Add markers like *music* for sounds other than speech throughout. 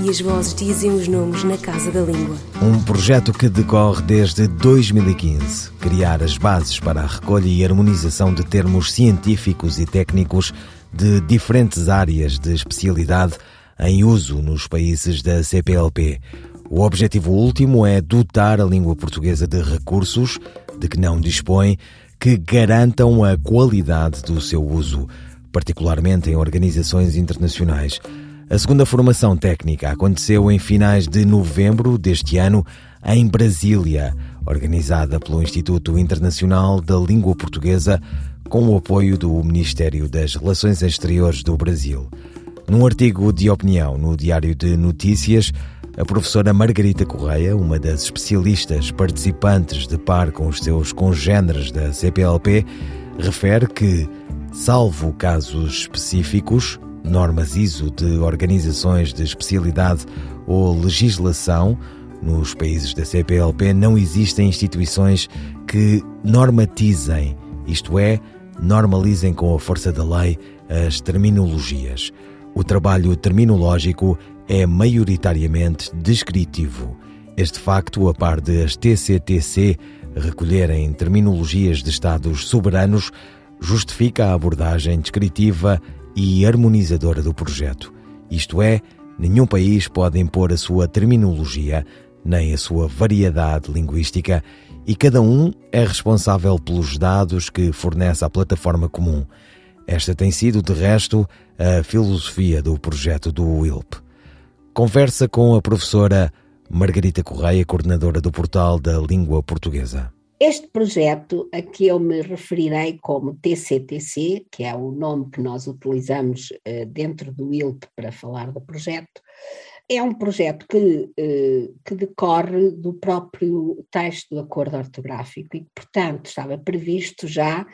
e as vozes dizem os nomes na Casa da Língua. Um projeto que decorre desde 2015. Criar as bases para a recolha e harmonização de termos científicos e técnicos de diferentes áreas de especialidade em uso nos países da CPLP. O objetivo último é dotar a língua portuguesa de recursos de que não dispõe que garantam a qualidade do seu uso, particularmente em organizações internacionais. A segunda formação técnica aconteceu em finais de novembro deste ano em Brasília, organizada pelo Instituto Internacional da Língua Portuguesa, com o apoio do Ministério das Relações Exteriores do Brasil. Num artigo de opinião no Diário de Notícias, a professora Margarita Correia, uma das especialistas participantes de par com os seus congêneres da CPLP, refere que, salvo casos específicos, normas ISO de organizações de especialidade ou legislação, nos países da CPLP não existem instituições que normatizem, isto é, normalizem com a força da lei as terminologias. O trabalho terminológico é maioritariamente descritivo. Este facto, a par de as TCTC recolherem terminologias de Estados soberanos, justifica a abordagem descritiva e harmonizadora do projeto. Isto é, nenhum país pode impor a sua terminologia nem a sua variedade linguística e cada um é responsável pelos dados que fornece à plataforma comum. Esta tem sido, de resto, a filosofia do projeto do WILP. Conversa com a professora Margarita Correia, coordenadora do portal da língua portuguesa. Este projeto, a que eu me referirei como TCTC, que é o nome que nós utilizamos uh, dentro do ILP para falar do projeto, é um projeto que, uh, que decorre do próprio texto do acordo ortográfico e que, portanto, estava previsto já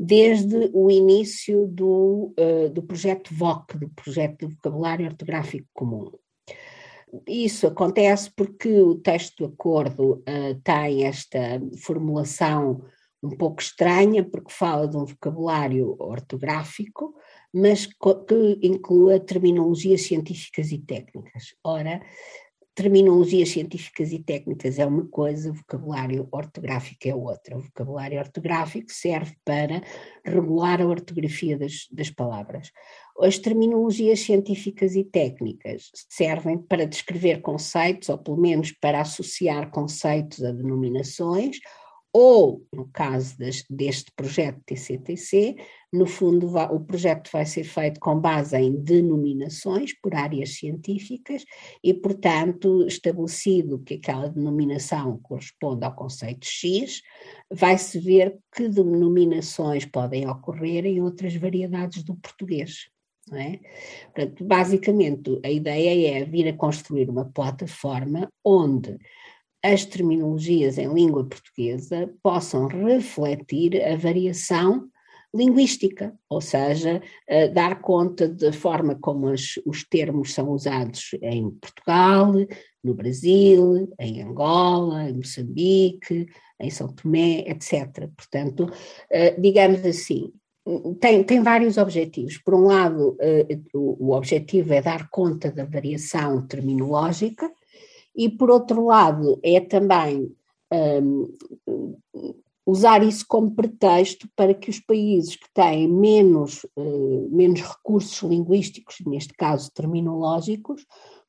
desde o início do, uh, do projeto VOC, do projeto de vocabulário ortográfico comum. Isso acontece porque o texto do acordo uh, tem esta formulação um pouco estranha, porque fala de um vocabulário ortográfico, mas que inclua terminologias científicas e técnicas. Ora, terminologias científicas e técnicas é uma coisa, vocabulário ortográfico é outra. O vocabulário ortográfico serve para regular a ortografia das, das palavras. As terminologias científicas e técnicas servem para descrever conceitos, ou pelo menos para associar conceitos a denominações, ou, no caso das, deste projeto TCTC, no fundo vai, o projeto vai ser feito com base em denominações por áreas científicas e, portanto, estabelecido que aquela denominação corresponde ao conceito X, vai-se ver que denominações podem ocorrer em outras variedades do português. É? Portanto, basicamente, a ideia é vir a construir uma plataforma onde as terminologias em língua portuguesa possam refletir a variação linguística, ou seja, dar conta da forma como as, os termos são usados em Portugal, no Brasil, em Angola, em Moçambique, em São Tomé, etc. Portanto, eh, digamos assim, tem, tem vários objetivos. Por um lado, eh, o objetivo é dar conta da variação terminológica, e por outro lado é também um, usar isso como pretexto para que os países que têm menos, uh, menos recursos linguísticos, neste caso terminológicos,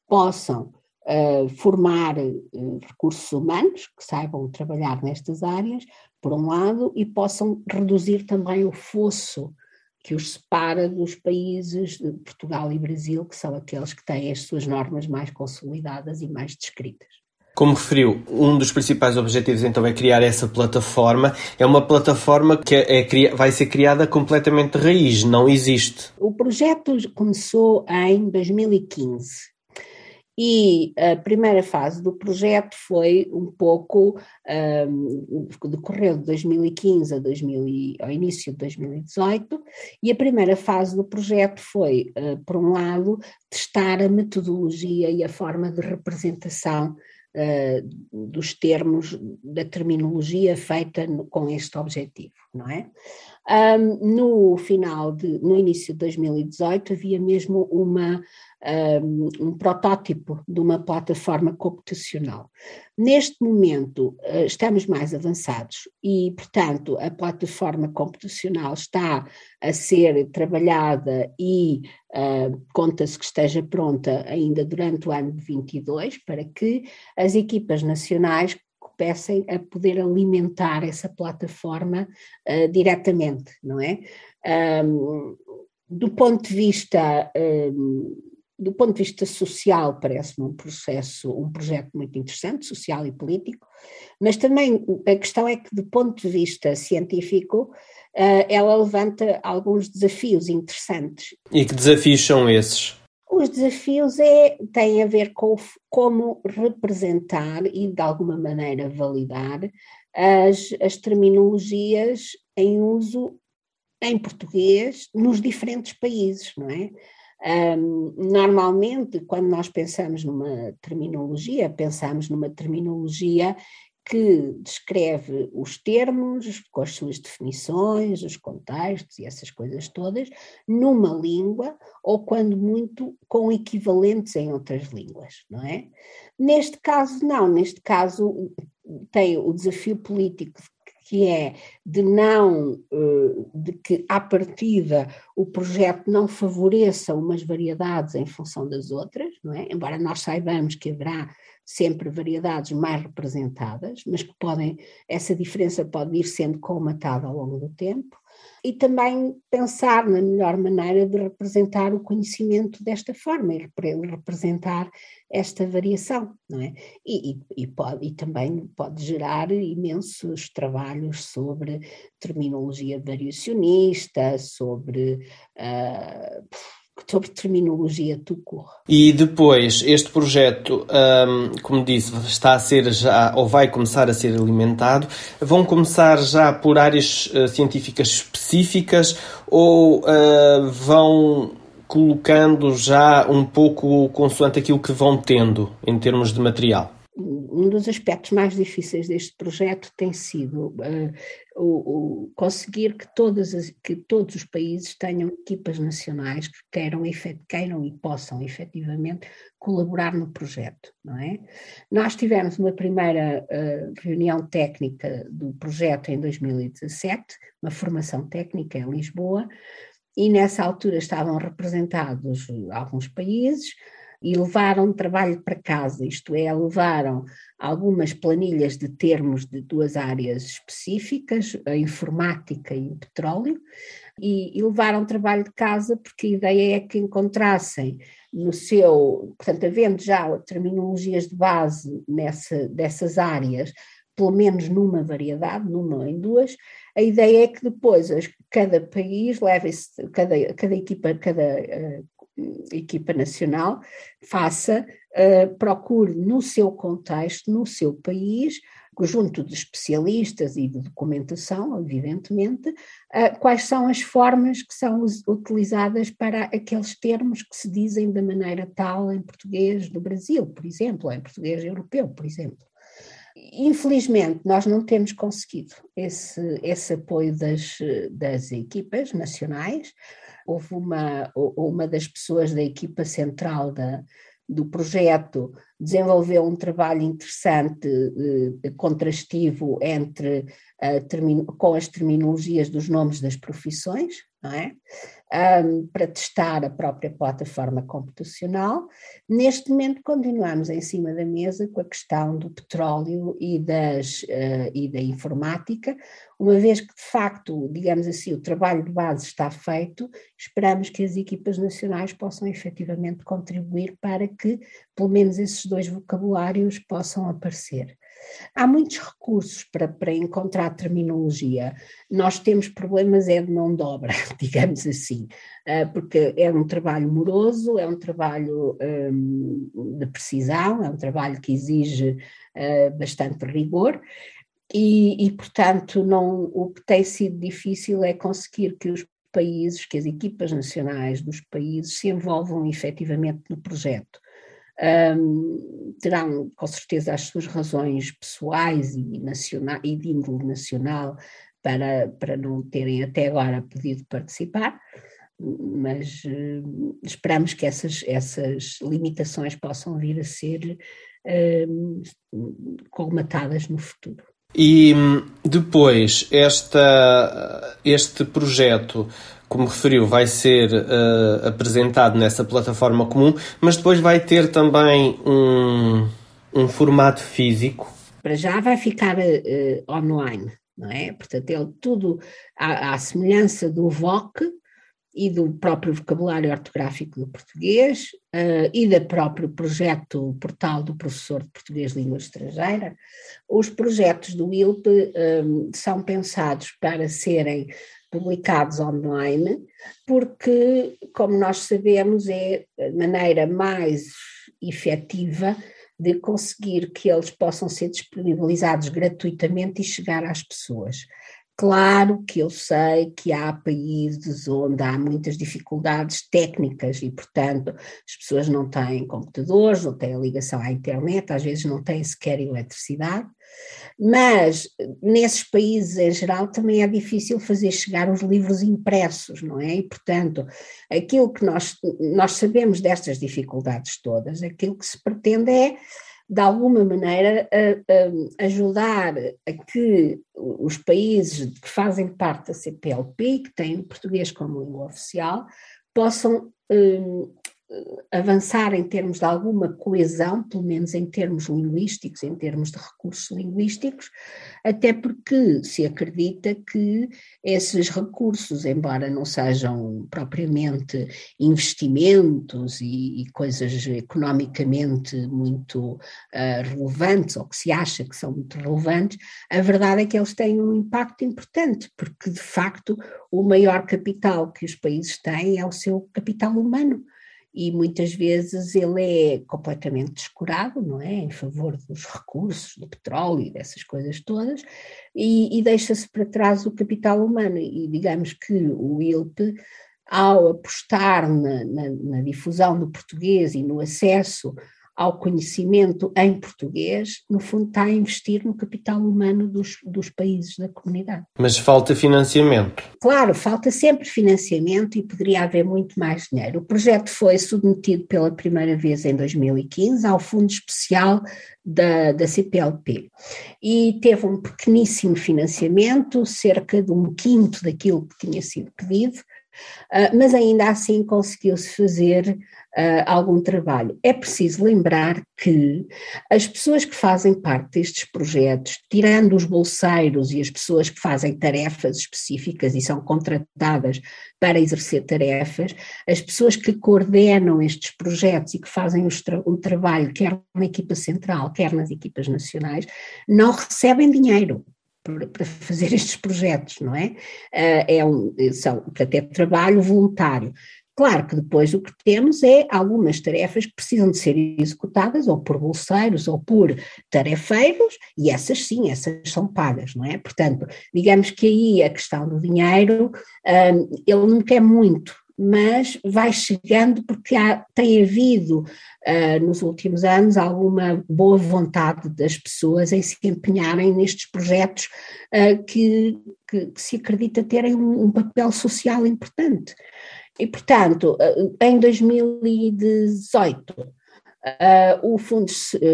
possam uh, formar uh, recursos humanos que saibam trabalhar nestas áreas, por um lado, e possam reduzir também o fosso que os separa dos países de Portugal e Brasil, que são aqueles que têm as suas normas mais consolidadas e mais descritas. Como referiu, um dos principais objetivos então é criar essa plataforma. É uma plataforma que é, é, vai ser criada completamente de raiz, não existe. O projeto começou em 2015 E a primeira fase do projeto foi um pouco, um, decorreu de 2015 a 2000, ao início de 2018, e a primeira fase do projeto foi, uh, por um lado, testar a metodologia e a forma de representação uh, dos termos, da terminologia feita no, com este objetivo, não é? Um, no final de, no início de 2018 havia mesmo uma um, um protótipo de uma plataforma computacional. Neste momento uh, estamos mais avançados e, portanto, a plataforma computacional está a ser trabalhada e uh, conta-se que esteja pronta ainda durante o ano de 22 para que as equipas nacionais comecem a poder alimentar essa plataforma uh, diretamente, não é? Um, do ponto de vista um, do ponto de vista social, parece-me um processo, um projeto muito interessante, social e político, mas também a questão é que, do ponto de vista científico, uh, ela levanta alguns desafios interessantes. E que desafios são esses? Os desafios é, têm a ver com como representar e, de alguma maneira, validar as, as terminologias em uso em português nos diferentes países, não é? Um, normalmente, quando nós pensamos numa terminologia, pensamos numa terminologia que descreve os termos, com as suas definições, os contextos e essas coisas todas, numa língua, ou quando muito, com equivalentes em outras línguas, não é? Neste caso, não, neste caso tem o desafio político que é de não, eh, de que à partida o projeto não favoreça umas variedades em função das outras, não é? Embora nós saibamos que haverá sempre variedades mais representadas, mas que podem, essa diferença pode ir sendo colmatada ao longo do tempo, e também pensar na melhor maneira de representar o conhecimento desta forma e representar esta variação, não é? E, e, e, pode, e também pode gerar imensos trabalhos sobre terminologia variacionista, sobre uh, sobre terminologia tucor. E depois, este projeto, um, como disse, está a ser já, ou vai começar a ser alimentado, vão começar já por áreas uh, científicas específicas ou uh, vão colocando já um pouco consoante aquilo que vão tendo em termos de material? Um dos aspectos mais difíceis deste projeto tem sido uh, o, o, conseguir que, todas as, que todos os países tenham equipas nacionais que queiram, queiram e possam efetivamente colaborar no projeto, não é? Nós tivemos uma primeira uh, reunião técnica do projeto em 2017, uma formação técnica em Lisboa, e nessa altura estavam representados alguns países, e levaram trabalho para casa, isto é, levaram algumas planilhas de termos de duas áreas específicas, a informática e o petróleo, e, e levaram trabalho de casa porque a ideia é que encontrassem no seu, portanto, havendo já terminologias de base nessa, dessas áreas, pelo menos numa variedade, numa ou em duas, a ideia é que depois cada país leve cada, cada equipa, cada uh, equipa nacional faça, uh, procure no seu contexto, no seu país, junto de especialistas e de documentação, evidentemente, uh, quais são as formas que são utilizadas para aqueles termos que se dizem da maneira tal em português do Brasil, por exemplo, ou em português europeu, por exemplo. Infelizmente, nós não temos conseguido esse, esse apoio das, das equipas nacionais, houve uma, uma das pessoas da equipa central da, do projeto desenvolveu um trabalho interessante, eh, contrastivo entre, eh, com as terminologias dos nomes das profissões, não é? Um, para testar a própria plataforma computacional. Neste momento continuamos em cima da mesa com a questão do petróleo e, das, uh, e da informática, uma vez que de facto, digamos assim, o trabalho de base está feito, esperamos que as equipas nacionais possam efetivamente contribuir para que pelo menos esses dois vocabulários possam aparecer. Há muitos recursos para, para encontrar terminologia. Nós temos problemas é de mão de obra, *laughs* digamos assim, ah, porque é um trabalho moroso, é um trabalho um, de precisão, é um trabalho que exige uh, bastante rigor. E, e, portanto, não, o que tem sido difícil é conseguir que os países, que as equipas nacionais dos países se envolvam efetivamente no projeto. Um, terão com certeza as suas razões pessoais e, nacional, e de índole nacional para, para não terem até agora podido participar, mas uh, esperamos que essas, essas limitações possam vir a ser uh, colmatadas no futuro. E hum, depois, esta, este projeto como referiu, vai ser uh, apresentado nessa plataforma comum, mas depois vai ter também um, um formato físico. Para já vai ficar uh, online, não é? Portanto, ele tudo à, à semelhança do VOC e do próprio vocabulário ortográfico do português uh, e do próprio projeto Portal do Professor de Português Língua Estrangeira, os projetos do ILP um, são pensados para serem publicados online, porque, como nós sabemos, é a maneira mais efetiva de conseguir que eles possam ser disponibilizados gratuitamente e chegar às pessoas. Claro que eu sei que há países onde há muitas dificuldades técnicas e, portanto, as pessoas não têm computadores, não têm ligação à internet, às vezes não têm sequer eletricidade, mas nesses países em geral também é difícil fazer chegar os livros impressos, não é? E, portanto, aquilo que nós, nós sabemos destas dificuldades todas, aquilo que se pretende é de alguma maneira, a, a ajudar a que os países que fazem parte da CPLP, que têm o português como língua oficial, possam um, avançar em termos de alguma coesão, pelo menos em termos linguísticos, em termos de recursos linguísticos, até porque se acredita que esses recursos, embora não sejam propriamente investimentos e, e coisas economicamente muito uh, relevantes, ou que se acha que são muito relevantes, a verdade é que eles têm um impacto importante, porque de facto o maior capital que os países têm é o seu capital humano e muitas vezes ele é completamente descurado, não é? Em favor dos recursos, do petróleo e dessas coisas todas, e, e deixa-se para trás o capital humano. E digamos que o ILP, ao apostar na, na, na difusão do português e no acesso ao conhecimento em português, no fundo está a investir no capital humano dos, dos países da comunidade. Mas falta financiamento. Claro, falta sempre financiamento e poderia haver muito mais dinheiro. O projeto foi submetido pela primeira vez em 2015 ao Fundo Especial da, da CPLP e teve um pequeníssimo financiamento, cerca de um quinto daquilo que tinha sido pedido, ah, mas ainda assim conseguiu-se fazer uh, algum trabalho. É preciso lembrar que as pessoas que fazem parte destes projetos, tirando os bolseiros e as pessoas que fazem tarefas específicas e são contratadas para exercer tarefas, as pessoas que coordenam estes projetos e que fazem um trabalho, quer na equipa central, quer nas equipas nacionais, não recebem dinheiro para fazer *laughs* estes projetos, não é? Ah, é um, são, portanto, é trabalho voluntário. Claro que depois o que temos é algumas tarefas que precisam de ser executadas ou por bolseiros ou por tarefeiros, e essas sim, essas são pagas, não é? Portanto, digamos que aí a questão do dinheiro, um, ele não quer muito, mas vai chegando porque há, tem havido uh, nos últimos anos alguma boa vontade das pessoas em se empenharem nestes projetos uh, que, que, que, se acredita terem um, um papel social importante. E, portanto, eh, em 2018, uh, eh, o Fundo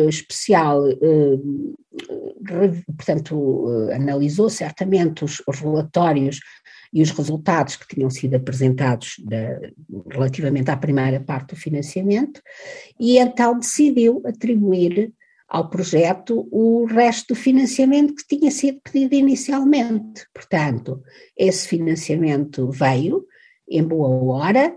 Especial, uh, portanto, uh, analisou certamente os, os, relatórios e os resultados que tinham sido apresentados da, relativamente à primeira parte do financiamento e então decidiu atribuir ao projeto o resto do financiamento que tinha sido pedido inicialmente. Portanto, esse financiamento veio, em boa hora,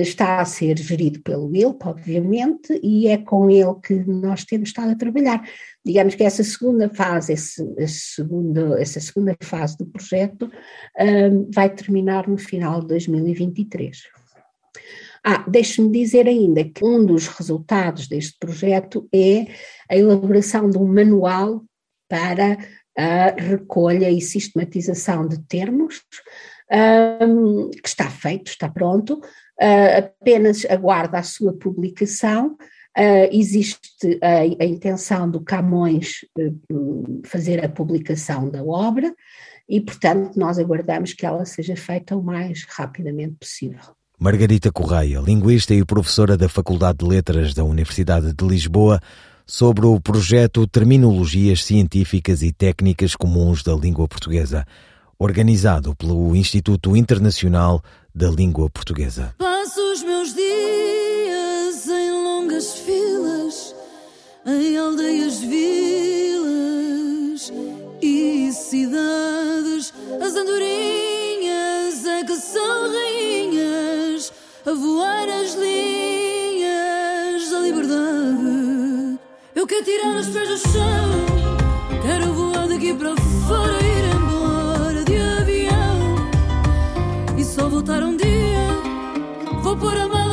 está a ser gerido pelo ILP, obviamente, e é com ele que nós temos estado a trabalhar. Digamos que essa segunda fase, esse, esse segundo, essa segunda fase do projeto um, vai terminar no final de 2023. Ah, deixe-me dizer ainda que um dos resultados deste projeto é a elaboração de um manual para a recolha e sistematização de termos, um, que está feito, está pronto, apenas aguarda a sua publicação. Uh, existe a, a, intenção do Camões uh, fazer a publicação da obra e, portanto, nós aguardamos que ela seja feita o mais rapidamente possível. Margarita Correia, linguista e professora da Faculdade de Letras da Universidade de Lisboa, sobre o projeto Terminologias Científicas e Técnicas Comuns da Língua Portuguesa, organizado pelo Instituto Internacional da Língua Portuguesa. Passo os meus dias em longas filas, em aldeias, vilas e cidades, as andorinhas é que são rainhas, a voar as linhas da liberdade. Eu quero tirar os pés do chão, quero voar daqui para fora, só voltar um dia. Vou pôr a mala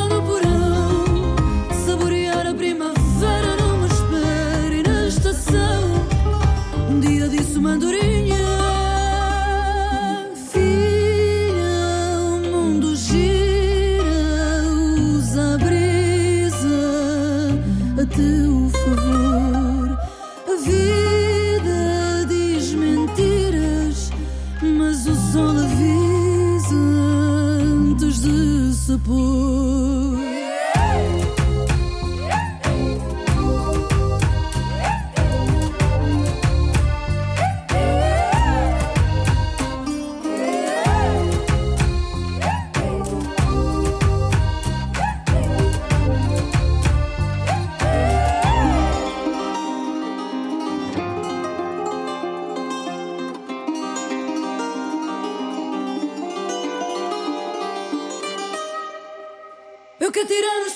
de se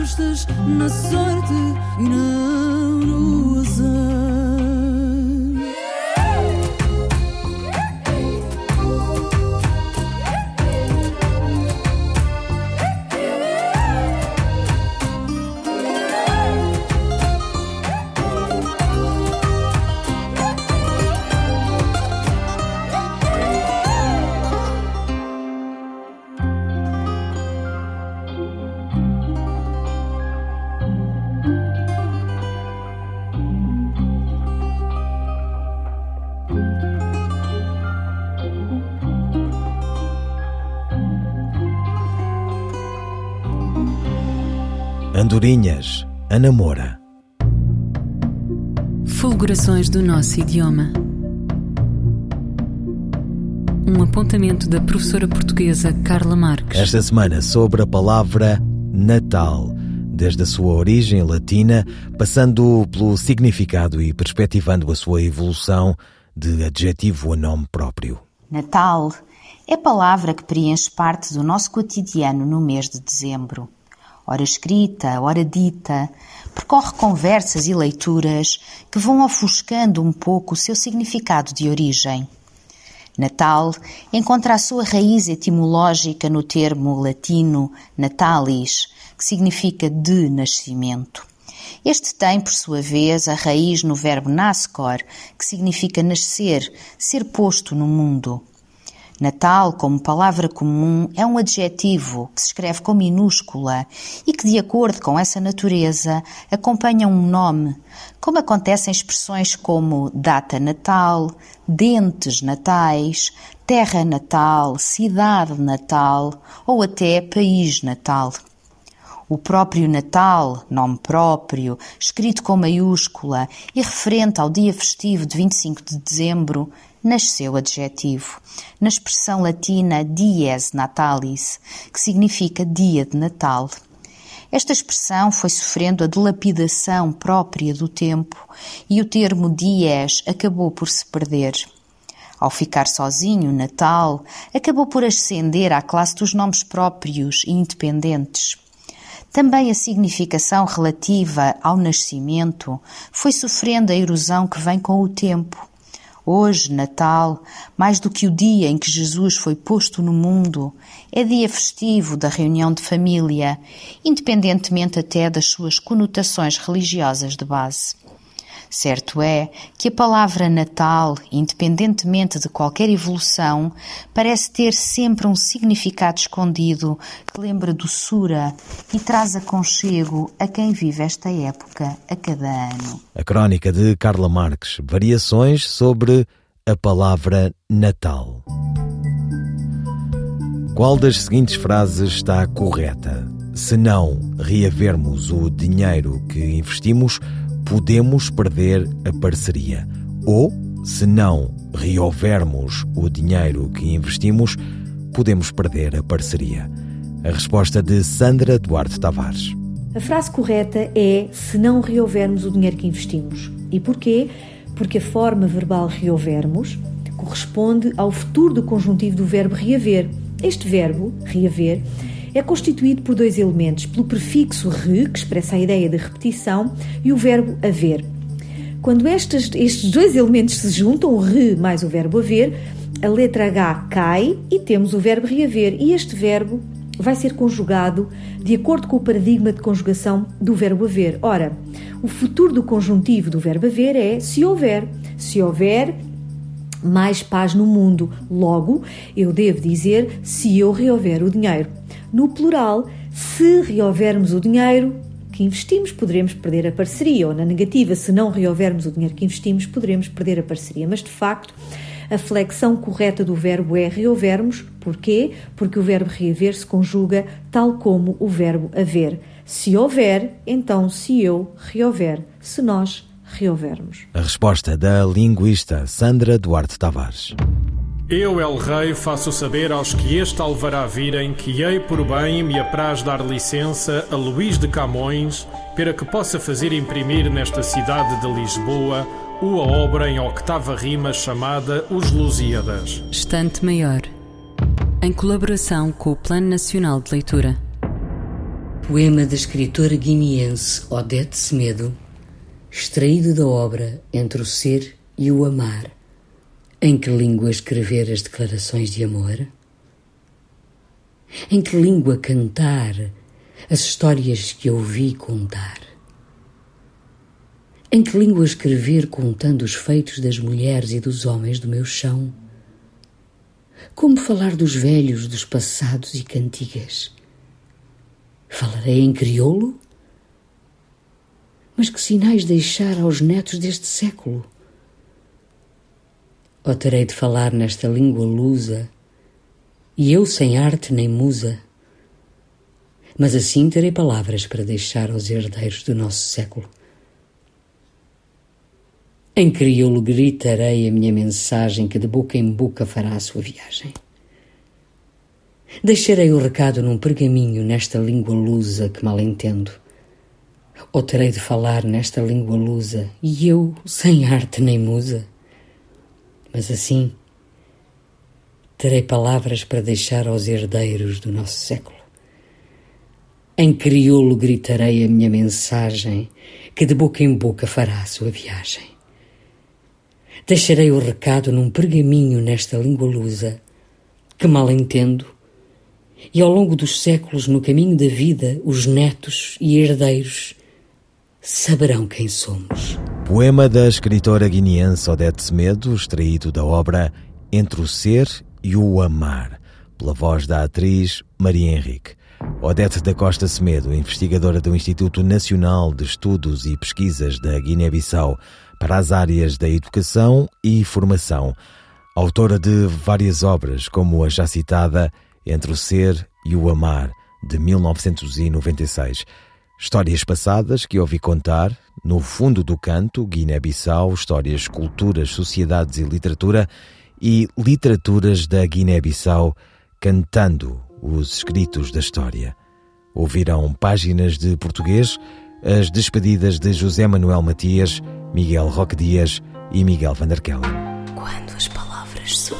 apostas na sorte e não no azar. Ana Moura. Fulgurações do nosso idioma. Um apontamento da professora portuguesa Carla Marques. Esta semana sobre a palavra Natal, desde a sua origem latina, passando pelo significado e perspectivando a sua evolução de adjetivo a nome próprio. Natal é palavra que preenche parte do nosso cotidiano no mês de dezembro. Ora escrita, ora dita, percorre conversas e leituras que vão ofuscando um pouco o seu significado de origem. Natal encontra a sua raiz etimológica no termo latino natalis, que significa de nascimento. Este tem, por sua vez, a raiz no verbo nascor, que significa nascer, ser posto no mundo. Natal, como palavra comum, é um adjetivo que se escreve com minúscula e que, de acordo com essa natureza, acompanha um nome, como acontece em expressões como data natal, dentes natais, terra natal, cidade natal ou até país natal. O próprio Natal, nome próprio, escrito com maiúscula e referente ao dia festivo de 25 de dezembro, nasceu adjetivo, na expressão latina dies natalis, que significa dia de Natal. Esta expressão foi sofrendo a dilapidação própria do tempo e o termo dies acabou por se perder. Ao ficar sozinho, Natal acabou por ascender à classe dos nomes próprios e independentes. Também a significação relativa ao nascimento foi sofrendo a erosão que vem com o tempo. Hoje, Natal, mais do que o dia em que Jesus foi posto no mundo, é dia festivo da reunião de família, independentemente até das suas conotações religiosas de base. Certo é que a palavra Natal, independentemente de qualquer evolução, parece ter sempre um significado escondido que lembra doçura e traz aconchego a quem vive esta época a cada ano. A crónica de Carla Marques, variações sobre a palavra Natal. Qual das seguintes frases está correta? Se não reavermos o dinheiro que investimos, podemos perder a parceria. Ou, se não reouvermos o dinheiro que investimos, podemos perder a parceria. A resposta de Sandra Duarte Tavares. A frase correta é se não reouvermos o dinheiro que investimos. E porquê? Porque a forma verbal reouvermos corresponde ao futuro do conjuntivo do verbo reaver. Este verbo, reaver, é constituído por dois elementos, pelo prefixo re, que expressa a ideia de repetição, e o verbo haver. Quando estes, estes dois elementos se juntam, o re mais o verbo haver, a letra H cai e temos o verbo reaver, e este verbo vai ser conjugado de acordo com o paradigma de conjugação do verbo haver. Ora, o futuro do conjuntivo do verbo haver é se houver. Se houver mais paz no mundo. Logo, eu devo dizer se eu reouver o dinheiro. No plural, se reouvermos o dinheiro que investimos, poderemos perder a parceria, ou na negativa, se não reouvermos o dinheiro que investimos, poderemos perder a parceria. Mas de facto, a flexão correta do verbo é reouvermos. Porquê? Porque o verbo reaver se conjuga tal como o verbo haver. Se houver, então se eu reouver. Se nós reouvermos. A resposta da linguista Sandra Duarte Tavares. Eu, El Rei, faço saber aos que este alvará virem que hei por bem me apraz dar licença a Luís de Camões para que possa fazer imprimir nesta cidade de Lisboa uma obra em octava rima chamada Os Lusíadas. Estante Maior, em colaboração com o Plano Nacional de Leitura. Poema da escritora guineense Odete Semedo, extraído da obra Entre o Ser e o Amar em que língua escrever as declarações de amor? Em que língua cantar as histórias que ouvi contar? Em que língua escrever contando os feitos das mulheres e dos homens do meu chão? Como falar dos velhos, dos passados e cantigas? Falarei em crioulo? Mas que sinais deixar aos netos deste século? Ou terei de falar nesta língua lusa, e eu sem arte nem musa? Mas assim terei palavras para deixar aos herdeiros do nosso século. Em crioulo gritarei a minha mensagem que de boca em boca fará a sua viagem. Deixarei o recado num pergaminho nesta língua lusa que mal entendo. Ou terei de falar nesta língua lusa, e eu sem arte nem musa? Mas assim terei palavras para deixar aos herdeiros do nosso século. Em crioulo gritarei a minha mensagem, que de boca em boca fará a sua viagem. Deixarei o recado num pergaminho nesta língua lusa, que mal entendo, e ao longo dos séculos, no caminho da vida, os netos e herdeiros saberão quem somos. Poema da escritora guineense Odete Semedo, extraído da obra Entre o Ser e o Amar, pela voz da atriz Maria Henrique. Odete da Costa Semedo, investigadora do Instituto Nacional de Estudos e Pesquisas da Guiné-Bissau para as áreas da educação e formação. autora de várias obras, como a já citada Entre o Ser e o Amar, de 1996. Histórias passadas que ouvi contar, no fundo do canto, Guiné-Bissau, histórias, culturas, sociedades e literatura, e literaturas da Guiné-Bissau, cantando os escritos da história. Ouvirão páginas de português, as despedidas de José Manuel Matias, Miguel Roque Dias e Miguel Van der Kellen. Quando as palavras surgem